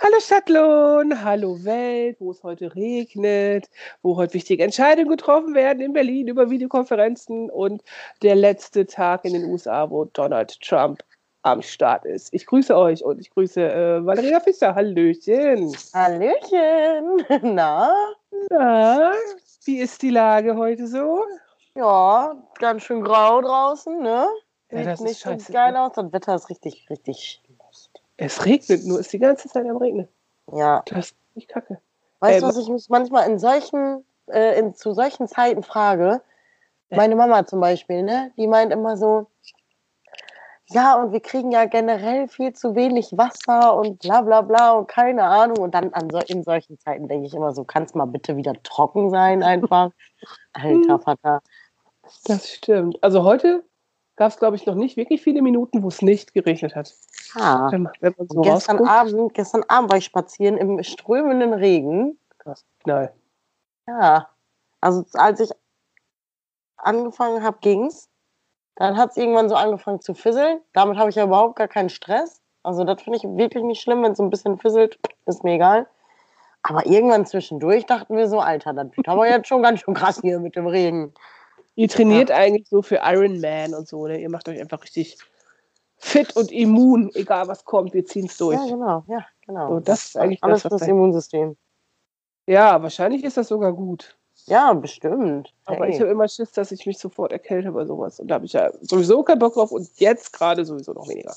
Hallo Stadtlohn, hallo Welt, wo es heute regnet, wo heute wichtige Entscheidungen getroffen werden in Berlin über Videokonferenzen und der letzte Tag in den USA, wo Donald Trump am Start ist. Ich grüße euch und ich grüße äh, Valeria Fischer. Hallöchen. Hallöchen. Na? Na, wie ist die Lage heute so? Ja, ganz schön grau draußen, ne? Ja, Sieht ist nicht so scheiße, geil ne? aus. Das Wetter ist richtig, richtig. Es regnet nur, ist die ganze Zeit am Regnen. Ja. Das ist nicht kacke. Weißt du, was ich mich manchmal in solchen, äh, in, zu solchen Zeiten frage? Ja. Meine Mama zum Beispiel, ne? Die meint immer so, ja, und wir kriegen ja generell viel zu wenig Wasser und bla bla bla und keine Ahnung. Und dann an so, in solchen Zeiten denke ich immer so, kann es mal bitte wieder trocken sein einfach? Alter Vater. Das stimmt. Also heute gab es, glaube ich, noch nicht wirklich viele Minuten, wo es nicht geregnet hat. Ah. Wenn wenn so gestern, rausguckt, Abend, gestern Abend war ich spazieren im strömenden Regen. krass, knall. Ja. Also als ich angefangen habe, ging's. Dann hat es irgendwann so angefangen zu fisseln. Damit habe ich ja überhaupt gar keinen Stress. Also das finde ich wirklich nicht schlimm, wenn es so ein bisschen fisselt, ist mir egal. Aber irgendwann zwischendurch dachten wir so, Alter, das wird aber jetzt schon ganz schön krass hier mit dem Regen. Ihr trainiert eigentlich so für Iron Man und so, ne? Ihr macht euch einfach richtig fit und immun, egal was kommt, wir ziehen es durch. Ja, genau, ja, genau. So, das ist eigentlich alles das, was fürs da- Immunsystem. Ja, wahrscheinlich ist das sogar gut. Ja, bestimmt. Aber Hey. ich habe immer Schiss, dass ich mich sofort erkälte bei sowas. Und da habe ich ja sowieso keinen Bock drauf und jetzt gerade sowieso noch weniger.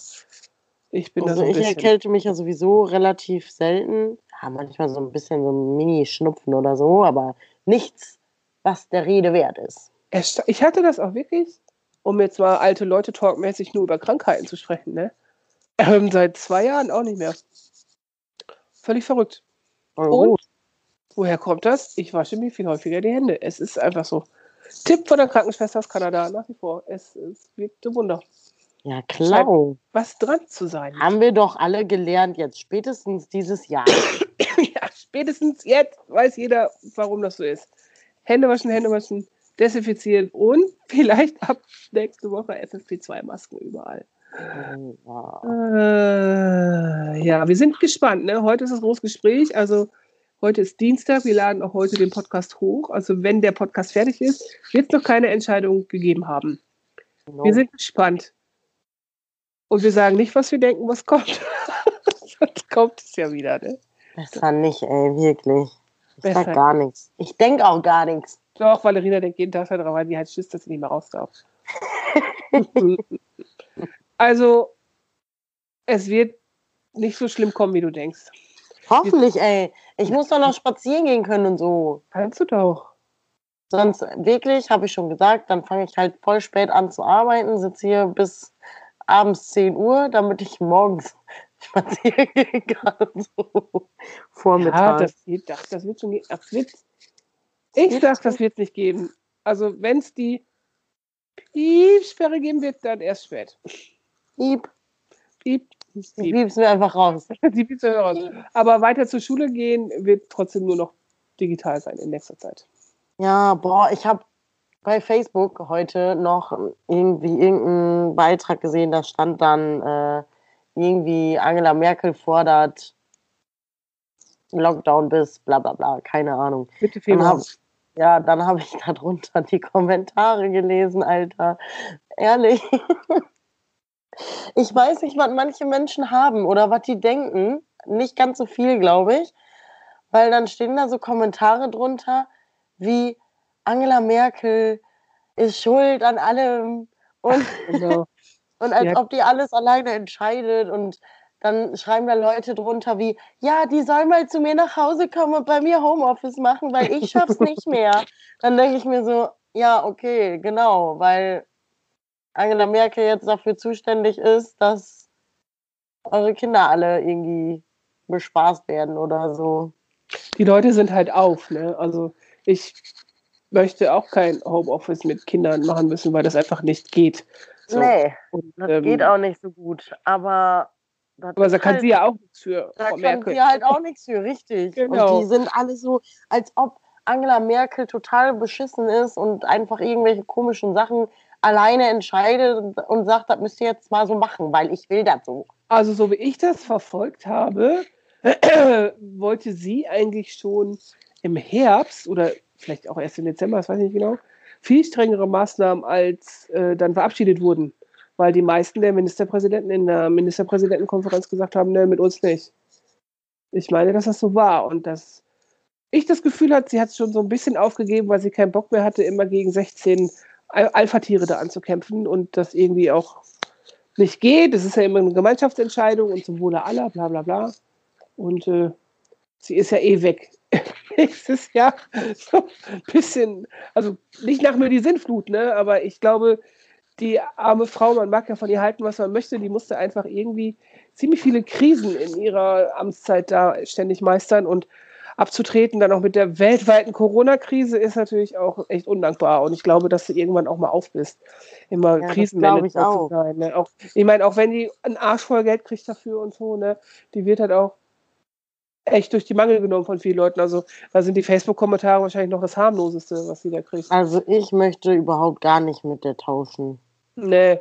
Ich bin Also da so ein ich bisschen. erkälte mich ja sowieso relativ selten. Ja, manchmal so ein bisschen so ein Mini-Schnupfen oder so, aber nichts, was der Rede wert ist. Ich hatte das auch wirklich, um jetzt mal alte Leute talkmäßig nur über Krankheiten zu sprechen, ne? Ähm, seit zwei Jahren auch nicht mehr. Völlig verrückt. Voll Und? Woher kommt das? Ich wasche mir viel häufiger die Hände. Es ist einfach so. Tipp von der Krankenschwester aus Kanada nach wie vor. Es, es wirkte Wunder. Ja, klar. Was dran zu sein. Haben wir doch alle gelernt jetzt, spätestens dieses Jahr. Ja, spätestens jetzt weiß jeder, warum das so ist. Hände waschen, Hände waschen, desinfizieren und vielleicht ab nächste Woche FFP2-Masken überall. Ja. Äh, ja, wir sind gespannt. Ne? Heute ist das große Gespräch. Also heute ist Dienstag. Wir laden auch heute den Podcast hoch. Also wenn der Podcast fertig ist, wird es noch keine Entscheidung gegeben haben. No. Wir sind gespannt. Und wir sagen nicht, was wir denken, was kommt. Sonst kommt es ja wieder. Ne? Besser nicht, ey, wirklich. Ich Besser. sag gar nichts. Ich denk auch gar nichts. Doch, Valerina denkt jeden Tag daran, weil die halt Schiss, dass sie nicht mehr raus darf. also, es wird nicht so schlimm kommen, wie du denkst. Hoffentlich, ey. Ich muss doch noch spazieren gehen können und so. Kannst du doch. Sonst wirklich, habe ich schon gesagt, dann fange ich halt voll spät an zu arbeiten, sitze hier bis abends 10 Uhr, damit ich morgens spazieren gehen kann. So Ja, Vormittag. das, geht, das, das wird schon gehen. Das wird, ich sag, das wird es nicht geben. Also, wenn es die Piepsperre geben wird, dann erst spät. Piep, Piep, piep. piep's mir einfach raus. Die Piepsperre raus. Aber weiter zur Schule gehen wird trotzdem nur noch digital sein in nächster Zeit. Ja, boah, ich habe bei Facebook heute noch irgendwie irgendeinen Beitrag gesehen, da stand dann äh, irgendwie Angela Merkel fordert Lockdown bis bla bla bla, keine Ahnung. Bitte Februar. hab, ja, dann habe ich darunter die Kommentare gelesen, Alter. Ehrlich. Ich weiß nicht, was manche Menschen haben oder was die denken. Nicht ganz so viel, glaube ich. Weil dann stehen da so Kommentare drunter wie Angela Merkel ist schuld an allem und, Genau. und als Ja. ob die alles alleine entscheidet und dann schreiben da Leute drunter wie, ja, die soll mal zu mir nach Hause kommen und bei mir Homeoffice machen, weil ich schaff's nicht mehr. Dann denke ich mir so, ja, okay, genau, weil Angela Merkel jetzt dafür zuständig ist, dass eure Kinder alle irgendwie bespaßt werden oder so. die Leute sind halt auf, ne? Also ich möchte auch kein Homeoffice mit Kindern machen müssen, weil das einfach nicht geht. So. Nee, und, das ähm, geht auch nicht so gut. Aber aber da kann halt, sie ja auch nichts für. Da Frau kann sie halt auch nichts für, richtig. Genau. Und die sind alle so, als ob Angela Merkel total beschissen ist und einfach irgendwelche komischen Sachen alleine entscheidet und, und sagt, das müsst ihr jetzt mal so machen, weil ich will das so. Also so wie ich das verfolgt habe, wollte sie eigentlich schon im Herbst oder vielleicht auch erst im Dezember, das weiß ich nicht genau, viel strengere Maßnahmen als äh, dann verabschiedet wurden, weil die meisten der Ministerpräsidenten in der Ministerpräsidentenkonferenz gesagt haben, ne, mit uns nicht. Ich meine, dass das so war und dass ich das Gefühl hatte, sie hat es schon so ein bisschen aufgegeben, weil sie keinen Bock mehr hatte, immer gegen 16 Alpha-Tiere da anzukämpfen und das irgendwie auch nicht geht. Es ist ja immer eine Gemeinschaftsentscheidung und zum Wohle aller, bla bla bla. Und äh, sie ist ja eh weg. Nächstes Jahr so ein bisschen, also nicht nach mir die Sinnflut, ne? aber ich glaube, die arme Frau, man mag ja von ihr halten, was man möchte, die musste einfach irgendwie ziemlich viele Krisen in ihrer Amtszeit da ständig meistern und abzutreten, dann auch mit der weltweiten Corona-Krise, ist natürlich auch echt undankbar. Und ich glaube, dass du irgendwann auch mal auf bist, immer ja, Krisenmanager zu sein. Ne? Auch, ich meine, auch wenn die einen Arsch voll Geld kriegt dafür und so, ne, die wird halt auch echt durch die Mangel genommen von vielen Leuten. Also da sind die Facebook-Kommentare wahrscheinlich noch das harmloseste, was sie da kriegt. Also ich möchte überhaupt gar nicht mit der tauschen. Nee,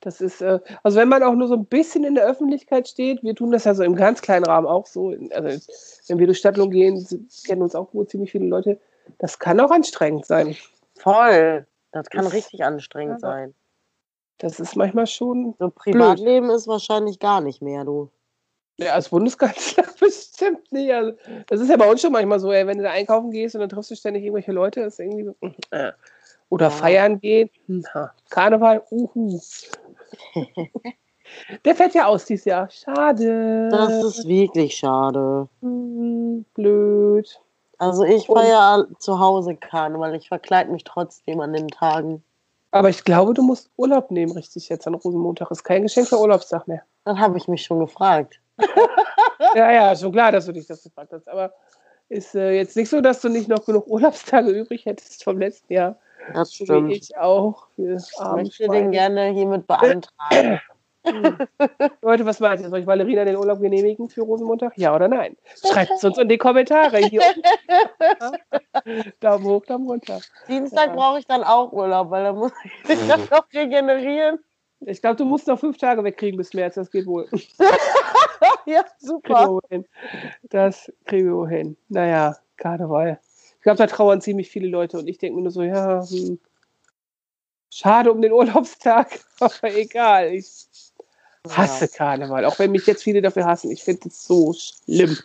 das ist, äh, also wenn man auch nur so ein bisschen in der Öffentlichkeit steht, wir tun das ja so im ganz kleinen Rahmen auch so, also wenn wir durch Stadtlohn gehen, kennen uns auch wohl ziemlich viele Leute, das kann auch anstrengend sein. Voll, das kann das, richtig anstrengend ja, sein. Das ist manchmal schon. So Privatleben blöd. ist wahrscheinlich gar nicht mehr, du. Ja, als Bundeskanzler bestimmt nicht. Also, das ist ja bei uns schon manchmal so, ey, wenn du da einkaufen gehst und dann triffst du ständig irgendwelche Leute, ist irgendwie so. Äh. Oder ja. feiern gehen. Na, Karneval, uhu. Der fällt ja aus dieses Jahr. Schade. Das ist wirklich schade. Hm, blöd. Also ich feiere zu Hause Karneval. Ich verkleide mich trotzdem an den Tagen. Aber ich glaube, du musst Urlaub nehmen, richtig, jetzt an Rosenmontag. Ist kein Geschenk für Urlaubstag mehr. Dann habe ich mich schon gefragt. ja, ja, schon klar, dass du dich das gefragt hast. Aber ist äh, jetzt nicht so, dass du nicht noch genug Urlaubstage übrig hättest vom letzten Jahr. Das stimmt. Wie ich auch. Ich möchte den gerne hiermit beantragen. Leute, was meint ihr? Soll ich Valerina den Urlaub genehmigen für Rosenmontag? Ja oder nein? Schreibt es uns in die Kommentare. Hier Daumen hoch, Daumen runter. Dienstag ja. brauche ich dann auch Urlaub, weil da muss ich mich dann noch regenerieren. Ich glaube, du musst noch fünf Tage wegkriegen bis März, das geht wohl. ja, super. Kriegen das kriegen wir wohl hin. Naja, Karneval glaube, da trauern ziemlich viele Leute und ich denke mir nur so, ja, hm, schade um den Urlaubstag, aber egal. Ich hasse. Karneval, auch wenn mich jetzt viele dafür hassen. Ich finde es so schlimm.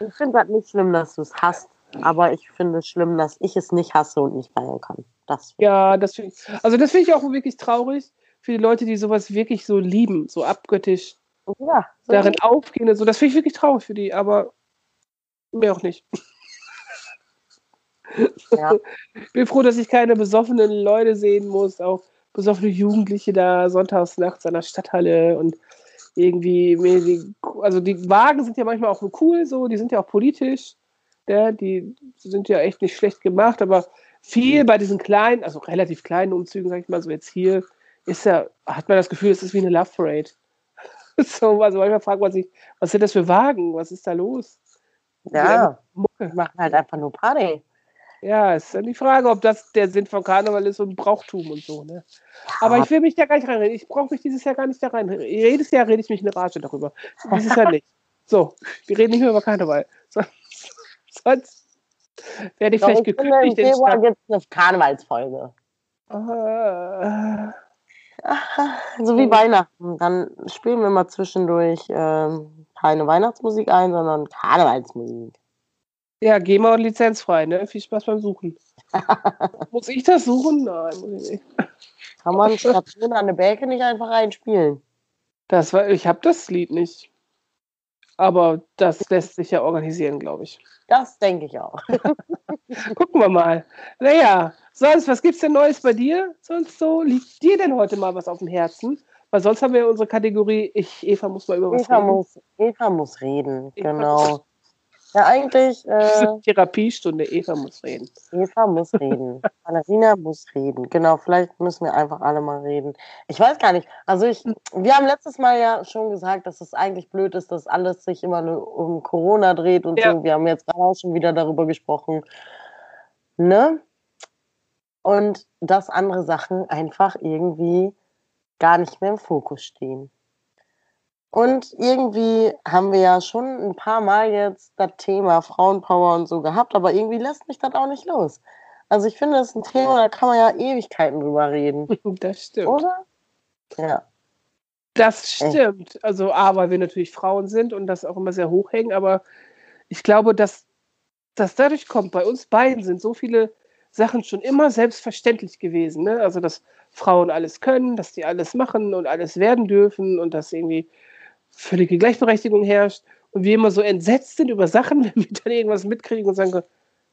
Ich finde das nicht schlimm, dass du es hast, aber ich finde es schlimm, dass ich es nicht hasse und nicht feiern kann. Das ja, das finde ich, also das finde ich auch wirklich traurig für die Leute, die sowas wirklich so lieben, so abgöttisch ja, so darin aufgehen. So, das finde ich wirklich traurig für die, aber mir auch nicht. Ja. Ich bin froh, dass ich keine besoffenen Leute sehen muss, auch besoffene Jugendliche da sonntags nachts an der Stadthalle und irgendwie, also die Wagen sind ja manchmal auch cool, so, die sind ja auch politisch, ja, die sind ja echt nicht schlecht gemacht, aber viel bei diesen kleinen, also relativ kleinen Umzügen, sag ich mal, so jetzt hier, ist ja, hat man das Gefühl, es ist wie eine Love Parade. so, also manchmal fragt man sich, was sind das für Wagen? Was ist da los? Ja, Mucke. machen halt einfach nur Party. Ja, ist dann die Frage, ob das der Sinn von Karneval ist und Brauchtum und so. Ne? Aber ich will mich da gar nicht reinreden. Ich brauche mich dieses Jahr gar nicht da rein. Jedes Jahr rede ich mich eine Rage darüber. Dieses Jahr nicht. So, wir reden nicht mehr über Karneval. Sonst werde ich so, vielleicht gekündigt. Im Februar gibt es eine Karnevalsfolge. Uh, so wie Weihnachten. Dann spielen wir mal zwischendurch ähm, keine Weihnachtsmusik ein, sondern Karnevalsmusik. Ja, GEMA und lizenzfrei, ne? Viel Spaß beim Suchen. muss ich das suchen? Nein, muss ich nicht. Kann man Station an der Bäcke nicht einfach einspielen? Das war, ich habe das Lied nicht. Aber das lässt sich ja organisieren, glaube ich. Das denke ich auch. Gucken wir mal. Naja, sonst, was gibt's denn Neues bei dir? Sonst so, liegt dir denn heute mal was auf dem Herzen? Weil sonst haben wir unsere Kategorie, ich, Eva muss mal über was Eva reden. Muss, Eva muss reden, Eva genau. Ja, eigentlich. Das ist Äh, eine Therapiestunde. Eva muss reden. Eva muss reden. Valerina muss reden. Genau, vielleicht müssen wir einfach alle mal reden. Ich weiß gar nicht. Also ich, wir haben letztes Mal ja schon gesagt, dass es eigentlich blöd ist, dass alles sich immer nur um Corona dreht und Ja. so. Wir haben jetzt gerade auch schon wieder darüber gesprochen. Ne? Und dass andere Sachen einfach irgendwie gar nicht mehr im Fokus stehen. Und irgendwie haben wir ja schon ein paar Mal jetzt das Thema Frauenpower und so gehabt, aber irgendwie lässt mich das auch nicht los. Also ich finde, das ist ein Thema, da kann man ja Ewigkeiten drüber reden, Das stimmt. oder? Ja. Das stimmt. Also, A, weil wir natürlich Frauen sind und das auch immer sehr hoch hängen, aber ich glaube, dass das dadurch kommt, bei uns beiden sind so viele Sachen schon immer selbstverständlich gewesen. Ne? Also, dass Frauen alles können, dass die alles machen und alles werden dürfen und dass irgendwie völlige Gleichberechtigung herrscht und wir immer so entsetzt sind über Sachen, wenn wir dann irgendwas mitkriegen und sagen,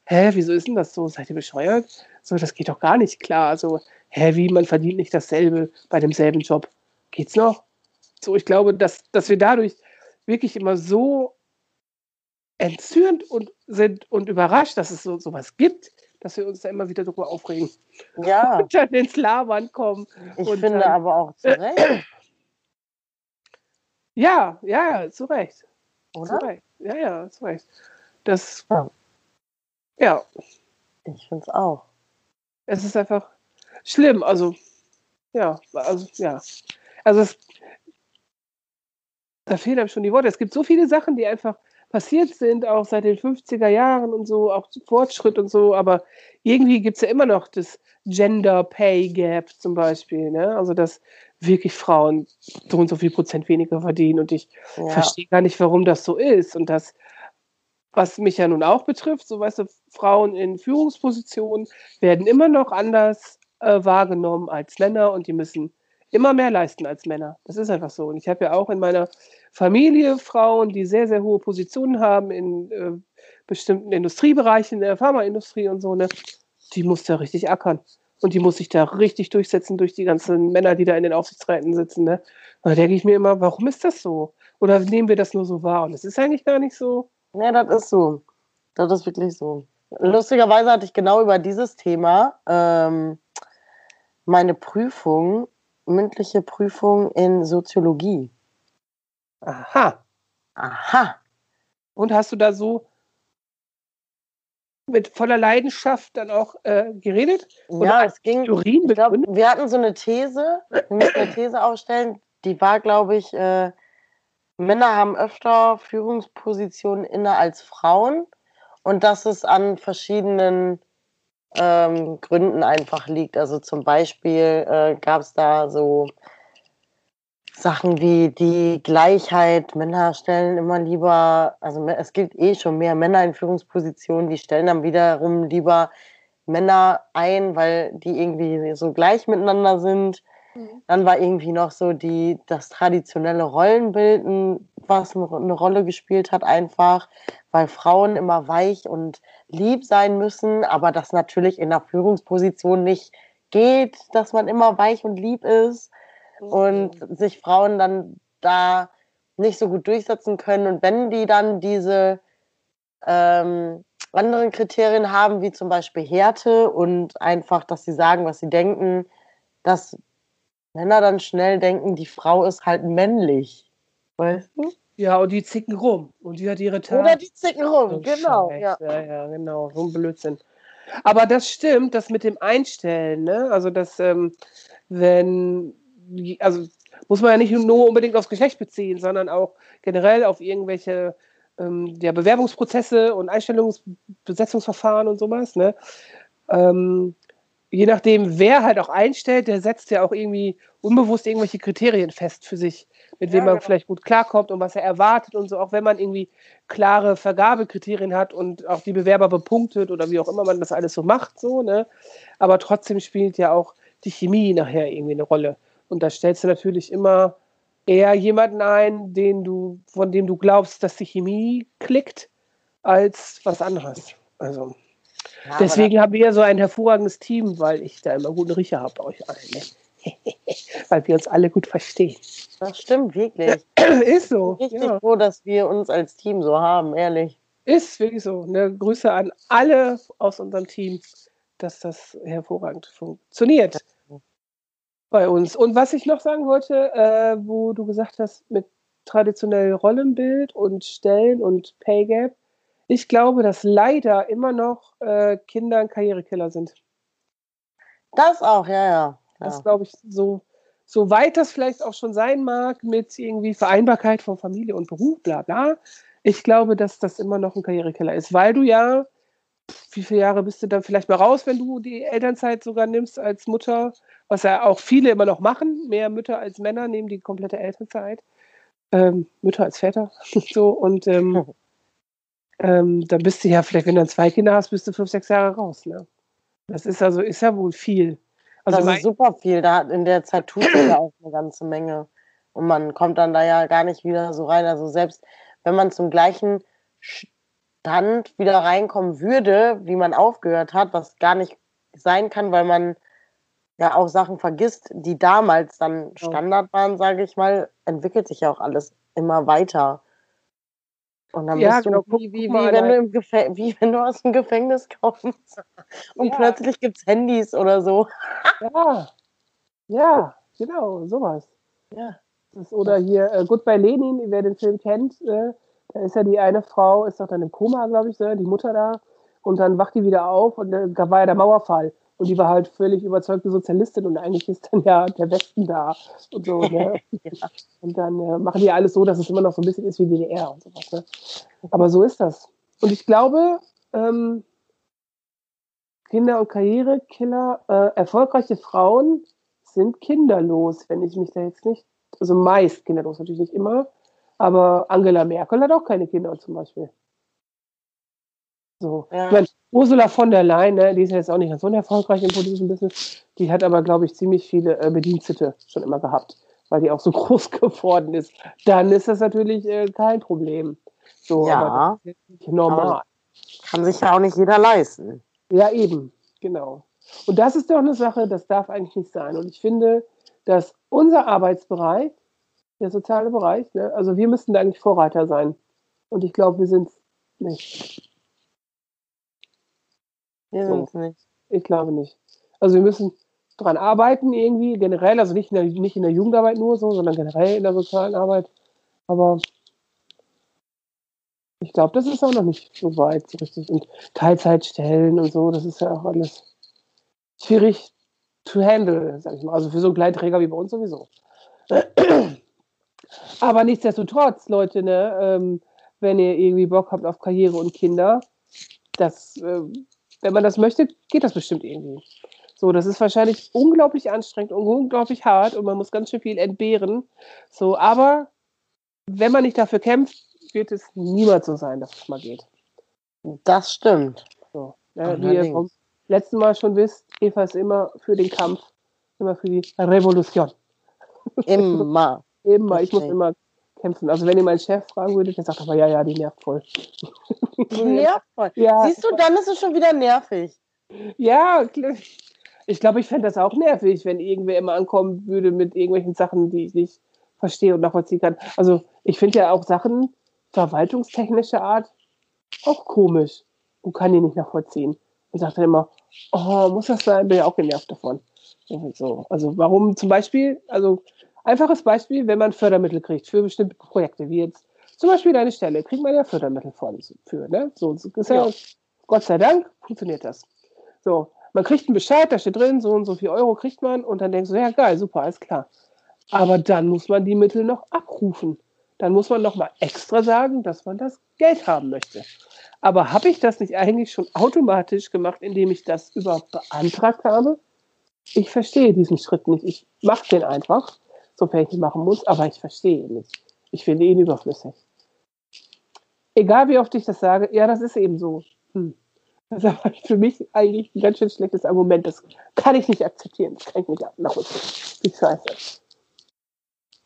hä, wieso ist denn das so? Seid ihr bescheuert? So, das geht doch gar nicht klar. Also, hä, wie, man verdient nicht dasselbe bei demselben Job. Geht's noch? So, ich glaube, dass, dass wir dadurch wirklich immer so entzürnt und sind und überrascht, dass es so sowas gibt, dass wir uns da immer wieder drüber aufregen Ja, und dann ins Labern kommen. ich Und finde dann- aber auch zu Recht, Ja, ja, zu Recht. Zu oder? Recht. Ja, ja, zu Recht. Das, Ja. ja, Ich finde es auch. es ist einfach schlimm. Also, ja, also, ja. Also, es, da fehlen einem schon die Worte. Es gibt so viele Sachen, die einfach passiert sind, auch seit den 50er Jahren und so, auch Fortschritt und so, aber irgendwie gibt es ja immer noch das Gender Pay Gap zum Beispiel, ne? Also, dass wirklich Frauen so und so viel Prozent weniger verdienen und ich Ja. verstehe gar nicht, warum das so ist. Und das, was mich ja nun auch betrifft, so weißt du, Frauen in Führungspositionen werden immer noch anders äh, wahrgenommen als Männer und die müssen immer mehr leisten als Männer. Das ist einfach so. Und ich habe ja auch in meiner Familie Frauen, die sehr, sehr hohe Positionen haben in äh, bestimmten Industriebereichen, in der Pharmaindustrie und so, ne? Die muss da richtig ackern. Und die muss sich da richtig durchsetzen durch die ganzen Männer, die da in den Aufsichtsräten sitzen. Ne? Da denke ich mir immer, warum ist das so? Oder nehmen wir das nur so wahr? Und es ist eigentlich gar nicht so. Nee, das ist so. Das ist wirklich so. Lustigerweise hatte ich genau über dieses Thema ähm, meine Prüfung, mündliche Prüfung in Soziologie. Aha. Aha. Und hast du da so mit voller Leidenschaft dann auch äh, geredet? Ja, es ging. Theorien Ich begründet? wir hatten so eine These, wir müssen eine These aufstellen, die war, glaube ich, äh, Männer haben öfter Führungspositionen inne als Frauen und dass es an verschiedenen ähm, Gründen einfach liegt. Also zum Beispiel äh, gab es da so Sachen wie die Gleichheit. Männer stellen immer lieber, also es gibt eh schon mehr Männer in Führungspositionen, die stellen dann wiederum lieber Männer ein, weil die irgendwie so gleich miteinander sind. Mhm. Dann war irgendwie noch so die, das traditionelle Rollenbilden, was eine, eine Rolle gespielt hat, einfach, weil Frauen immer weich und lieb sein müssen, aber das natürlich in der Führungsposition nicht geht, dass man immer weich und lieb ist und sich Frauen dann da nicht so gut durchsetzen können. Und wenn die dann diese ähm, anderen Kriterien haben, wie zum Beispiel Härte und einfach, dass sie sagen, was sie denken, dass Männer dann schnell denken, die Frau ist halt männlich. Weißt du? Ja, und die zicken rum. Und die hat ihre Tage. Oder die zicken rum, So genau. Scheiß. Ja. ja, ja, genau. So ein Blödsinn. Aber das stimmt, das mit dem Einstellen, ne? Also, dass, ähm, wenn, also muss man ja nicht nur unbedingt aufs Geschlecht beziehen, sondern auch generell auf irgendwelche ähm, ja, Bewerbungsprozesse und Einstellungsbesetzungsverfahren und sowas, ne? Ähm, je nachdem, wer halt auch einstellt, der setzt ja auch irgendwie unbewusst irgendwelche Kriterien fest für sich, mit wem Ja, man genau. vielleicht gut klarkommt und was er erwartet und so, auch wenn man irgendwie klare Vergabekriterien hat und auch die Bewerber bepunktet oder wie auch immer man das alles so macht, so, ne? Aber trotzdem spielt ja auch die Chemie nachher irgendwie eine Rolle. Und da stellst du natürlich immer eher jemanden ein, den du, von dem du glaubst, dass die Chemie klickt, als was anderes. Also. Ja, Deswegen haben wir ja so ein hervorragendes Team, weil ich da immer guten Riecher habe bei euch allen. Ne? weil wir uns alle gut verstehen. Das, stimmt wirklich. Ist so. Richtig Ja. froh, dass wir uns als Team so haben, ehrlich. Ist wirklich so. Ne? Grüße an alle aus unserem Team, dass das hervorragend funktioniert bei uns. Und was ich noch sagen wollte, äh, wo du gesagt hast, mit traditionell Rollenbild und Stellen und Pay Gap, ich glaube, dass leider immer noch äh, Kinder ein Karrierekiller sind. Das auch, ja, ja. Das glaube ich so, so weit das vielleicht auch schon sein mag mit irgendwie Vereinbarkeit von Familie und Beruf, bla bla. Ich glaube, dass das immer noch ein Karrierekiller ist, weil du ja, wie viele Jahre bist du dann vielleicht mal raus, wenn du die Elternzeit sogar nimmst als Mutter, was ja auch viele immer noch machen, mehr Mütter als Männer nehmen die komplette Elternzeit, ähm, Mütter als Väter, so und ähm, ähm, dann bist du ja vielleicht, wenn du dann zwei Kinder hast, bist du fünf, sechs Jahre raus. Ne? Das ist also, ist ja wohl viel. Also das ist super viel. Da in der Zeit tut sich ja auch eine ganze Menge. Und man kommt dann da ja gar nicht wieder so rein. Also selbst wenn man zum gleichen Stand wieder reinkommen würde, wie man aufgehört hat, was gar nicht sein kann, weil man ja auch Sachen vergisst, die damals dann Standard waren, sage ich mal, entwickelt sich ja auch alles immer weiter. Und dann ja, bist du genau, wie, wie, wie, wenn du im wie wenn du aus dem Gefängnis kommst und ja. plötzlich gibt es Handys oder so. ja, ja, genau, sowas. Ja. Das, oder hier äh, Goodbye Lenin, wer den Film kennt, äh, da ist ja die eine Frau, ist doch dann im Koma, glaube ich, so, die Mutter da. Und dann wacht die wieder auf und äh, da war ja der Mauerfall. Und die war halt völlig überzeugte Sozialistin und eigentlich ist dann ja der Westen da und so. Ne? ja. Und dann äh, machen die alles so, dass es immer noch so ein bisschen ist wie DDR und sowas. Ne? Aber so ist das. Und ich glaube, ähm, Kinder- und Karrierekiller, äh, erfolgreiche Frauen sind kinderlos, wenn ich mich da jetzt nicht, also meist kinderlos, natürlich nicht immer, aber Angela Merkel hat auch keine Kinder zum Beispiel. So. Ja. Ich meine, Ursula von der Leyen, ne, die ist ja jetzt auch nicht ganz unerfolgreich im politischen Business, die hat aber, glaube ich, ziemlich viele äh, Bedienstete schon immer gehabt, weil die auch so groß geworden ist. Dann ist das natürlich äh, kein Problem. So, ja, normal. Kann sich ja auch nicht jeder leisten. Ja, eben, genau. Und das ist doch eine Sache, das darf eigentlich nicht sein. Und ich finde, dass unser Arbeitsbereich, der soziale Bereich, ne, also wir müssten da eigentlich Vorreiter sein. Und ich glaube, wir sind es nicht. Wir so. sind nicht. Ich glaube nicht. Also wir müssen daran arbeiten irgendwie, generell, also nicht in, der, nicht in der Jugendarbeit nur so, sondern generell in der sozialen Arbeit. Aber ich glaube, das ist auch noch nicht so weit so richtig. Und Teilzeitstellen und so, das ist ja auch alles schwierig to handle, sag ich mal. Also für so einen Kleinträger wie bei uns sowieso. Aber nichtsdestotrotz, Leute, ne, ähm, wenn ihr irgendwie Bock habt auf Karriere und Kinder, das äh, wenn man das möchte, geht das bestimmt irgendwie. So, das ist wahrscheinlich unglaublich anstrengend und unglaublich hart und man muss ganz schön viel entbehren. So, aber wenn man nicht dafür kämpft, wird es niemals so sein, dass es mal geht. Das stimmt. So, ja, wie ihr vom letzten Mal schon wisst, Eva ist immer für den Kampf, immer für die Revolution. Immer. immer. Ich muss immer kämpfen. Also wenn ihr meinen Chef fragen würdet, der sagt aber, ja, ja, die nervt voll. Die nervt voll. Ja. Siehst du, dann ist es schon wieder nervig. Ja, ich glaube, ich fände das auch nervig, wenn irgendwer immer ankommen würde mit irgendwelchen Sachen, die ich nicht verstehe und nachvollziehen kann. Also ich finde ja auch Sachen verwaltungstechnischer Art auch komisch und kann die nicht nachvollziehen. Und sagt dann immer, oh, muss das sein? Bin ja auch genervt davon. So. Also warum zum Beispiel, also Einfaches Beispiel, wenn man Fördermittel kriegt für bestimmte Projekte, wie jetzt zum Beispiel deine Stelle, kriegt man ja Fördermittel für. Ne? So, ist ja, ja. Gott sei Dank funktioniert das. So, man kriegt einen Bescheid, da steht drin, so und so viel Euro kriegt man und dann denkst du, ja geil, super, alles klar. Aber dann muss man die Mittel noch abrufen. Dann muss man nochmal extra sagen, dass man das Geld haben möchte. Aber habe ich das nicht eigentlich schon automatisch gemacht, indem ich das überhaupt beantragt habe? Ich verstehe diesen Schritt nicht. Ich mache den einfach sofern ich ihn machen muss, aber ich verstehe ihn nicht. Ich finde ihn überflüssig. Egal wie oft ich das sage, ja, das ist eben so. Hm. Das ist aber für mich eigentlich ein ganz schön schlechtes Argument. Das kann ich nicht akzeptieren. Das kann ich nicht nachvollziehen. Wie scheiße.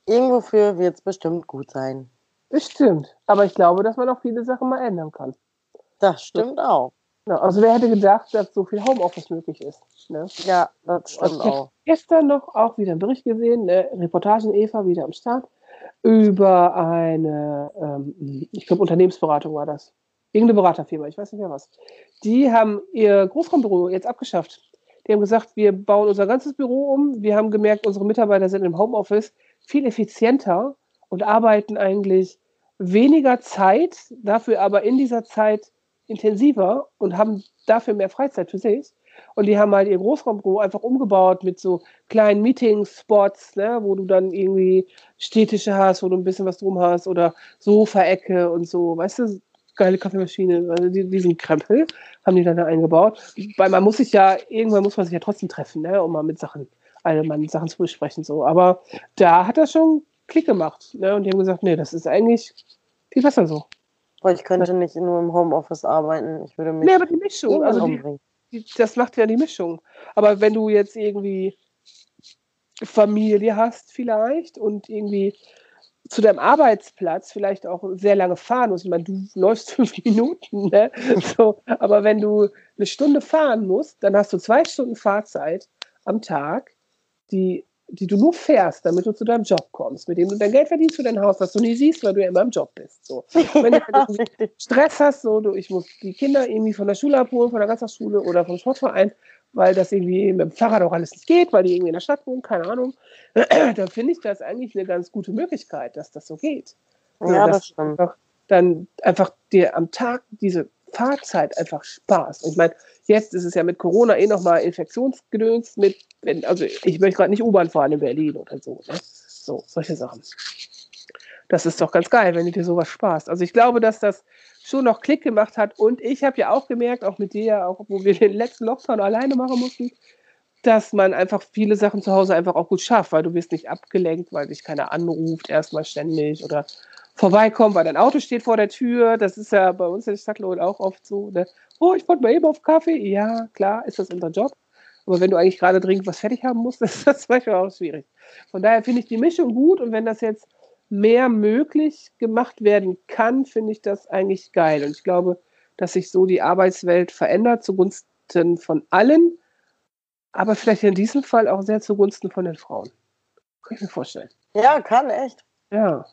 Irgendwofür wird es bestimmt gut sein. Bestimmt. Aber ich glaube, dass man auch viele Sachen mal ändern kann. Das stimmt auch. Also wer hätte gedacht, dass so viel Homeoffice möglich ist? Ne? Ja, das stimmt auch. Gestern noch auch wieder einen Bericht gesehen, eine Reportage in Eva wieder am Start, über eine, ähm, ich glaube, Unternehmensberatung war das. irgendeine Beraterfirma, ich weiß nicht mehr was. Die haben ihr Großraumbüro jetzt abgeschafft. Die haben gesagt, wir bauen unser ganzes Büro um. Wir haben gemerkt, unsere Mitarbeiter sind im Homeoffice viel effizienter und arbeiten eigentlich weniger Zeit, dafür aber in dieser Zeit intensiver und haben dafür mehr Freizeit für sich. Und die haben halt ihr Großraumbüro einfach umgebaut mit so kleinen Meeting-Spots, ne, wo du dann irgendwie Städtische hast, wo du ein bisschen was drum hast oder Sofaecke und so, weißt du, geile Kaffeemaschine, also diesen Krempel haben die dann da eingebaut. Weil man muss sich ja, irgendwann muss man sich ja trotzdem treffen, ne, um mal mit Sachen, allgemeinen Sachen zu besprechen, so. Aber da hat das schon Klick gemacht, ne, und die haben gesagt, nee, das ist eigentlich viel besser so. Boah, ich könnte nicht nur im Homeoffice arbeiten, ich würde mich Nee, aber die Mischung, also die, die, das macht ja die Mischung. Aber wenn du jetzt irgendwie Familie hast vielleicht und irgendwie zu deinem Arbeitsplatz vielleicht auch sehr lange fahren musst. Ich meine, du läufst fünf Minuten, ne? so, aber wenn du eine Stunde fahren musst, dann hast du zwei Stunden Fahrzeit am Tag, die, die du nur fährst, damit du zu deinem Job kommst, mit dem du dein Geld verdienst für dein Haus, was du nie siehst, weil du ja immer im Job bist. So. Wenn du Stress hast, so, du, ich muss die Kinder irgendwie von der Schule abholen, von der Ganztagsschule oder vom Sportverein, weil das irgendwie mit dem Fahrrad auch alles nicht geht, weil die irgendwie in der Stadt wohnen, keine Ahnung, dann finde ich das eigentlich eine ganz gute Möglichkeit, dass das so geht. Ja, das stimmt. Einfach dann einfach dir am Tag diese Fahrzeit einfach Spaß. Und ich meine, jetzt ist es ja mit Corona eh nochmal Infektionsgedöns mit, wenn, also ich möchte gerade nicht U-Bahn fahren in Berlin oder so. Ne? So, solche Sachen. Das ist doch ganz geil, wenn dir sowas Spaß. Also ich glaube, dass das schon noch Klick gemacht hat. Und ich habe ja auch gemerkt, auch mit dir, auch wo wir den letzten Lockdown alleine machen mussten, dass man einfach viele Sachen zu Hause einfach auch gut schafft, weil du wirst nicht abgelenkt, weil dich keiner anruft, erstmal ständig oder vorbeikommt, weil dein Auto steht vor der Tür. Das ist ja bei uns in Stadtlohn auch oft so. Ne? Oh, ich wollte mal eben auf Kaffee. Ja, klar, ist das unser Job. Aber wenn du eigentlich gerade dringend was fertig haben musst, ist das manchmal auch schwierig. Von daher finde ich die Mischung gut und wenn das jetzt mehr möglich gemacht werden kann, finde ich das eigentlich geil. Und ich glaube, dass sich so die Arbeitswelt verändert zugunsten von allen, aber vielleicht in diesem Fall auch sehr zugunsten von den Frauen. Kann ich mir vorstellen. Ja, kann echt. Ja.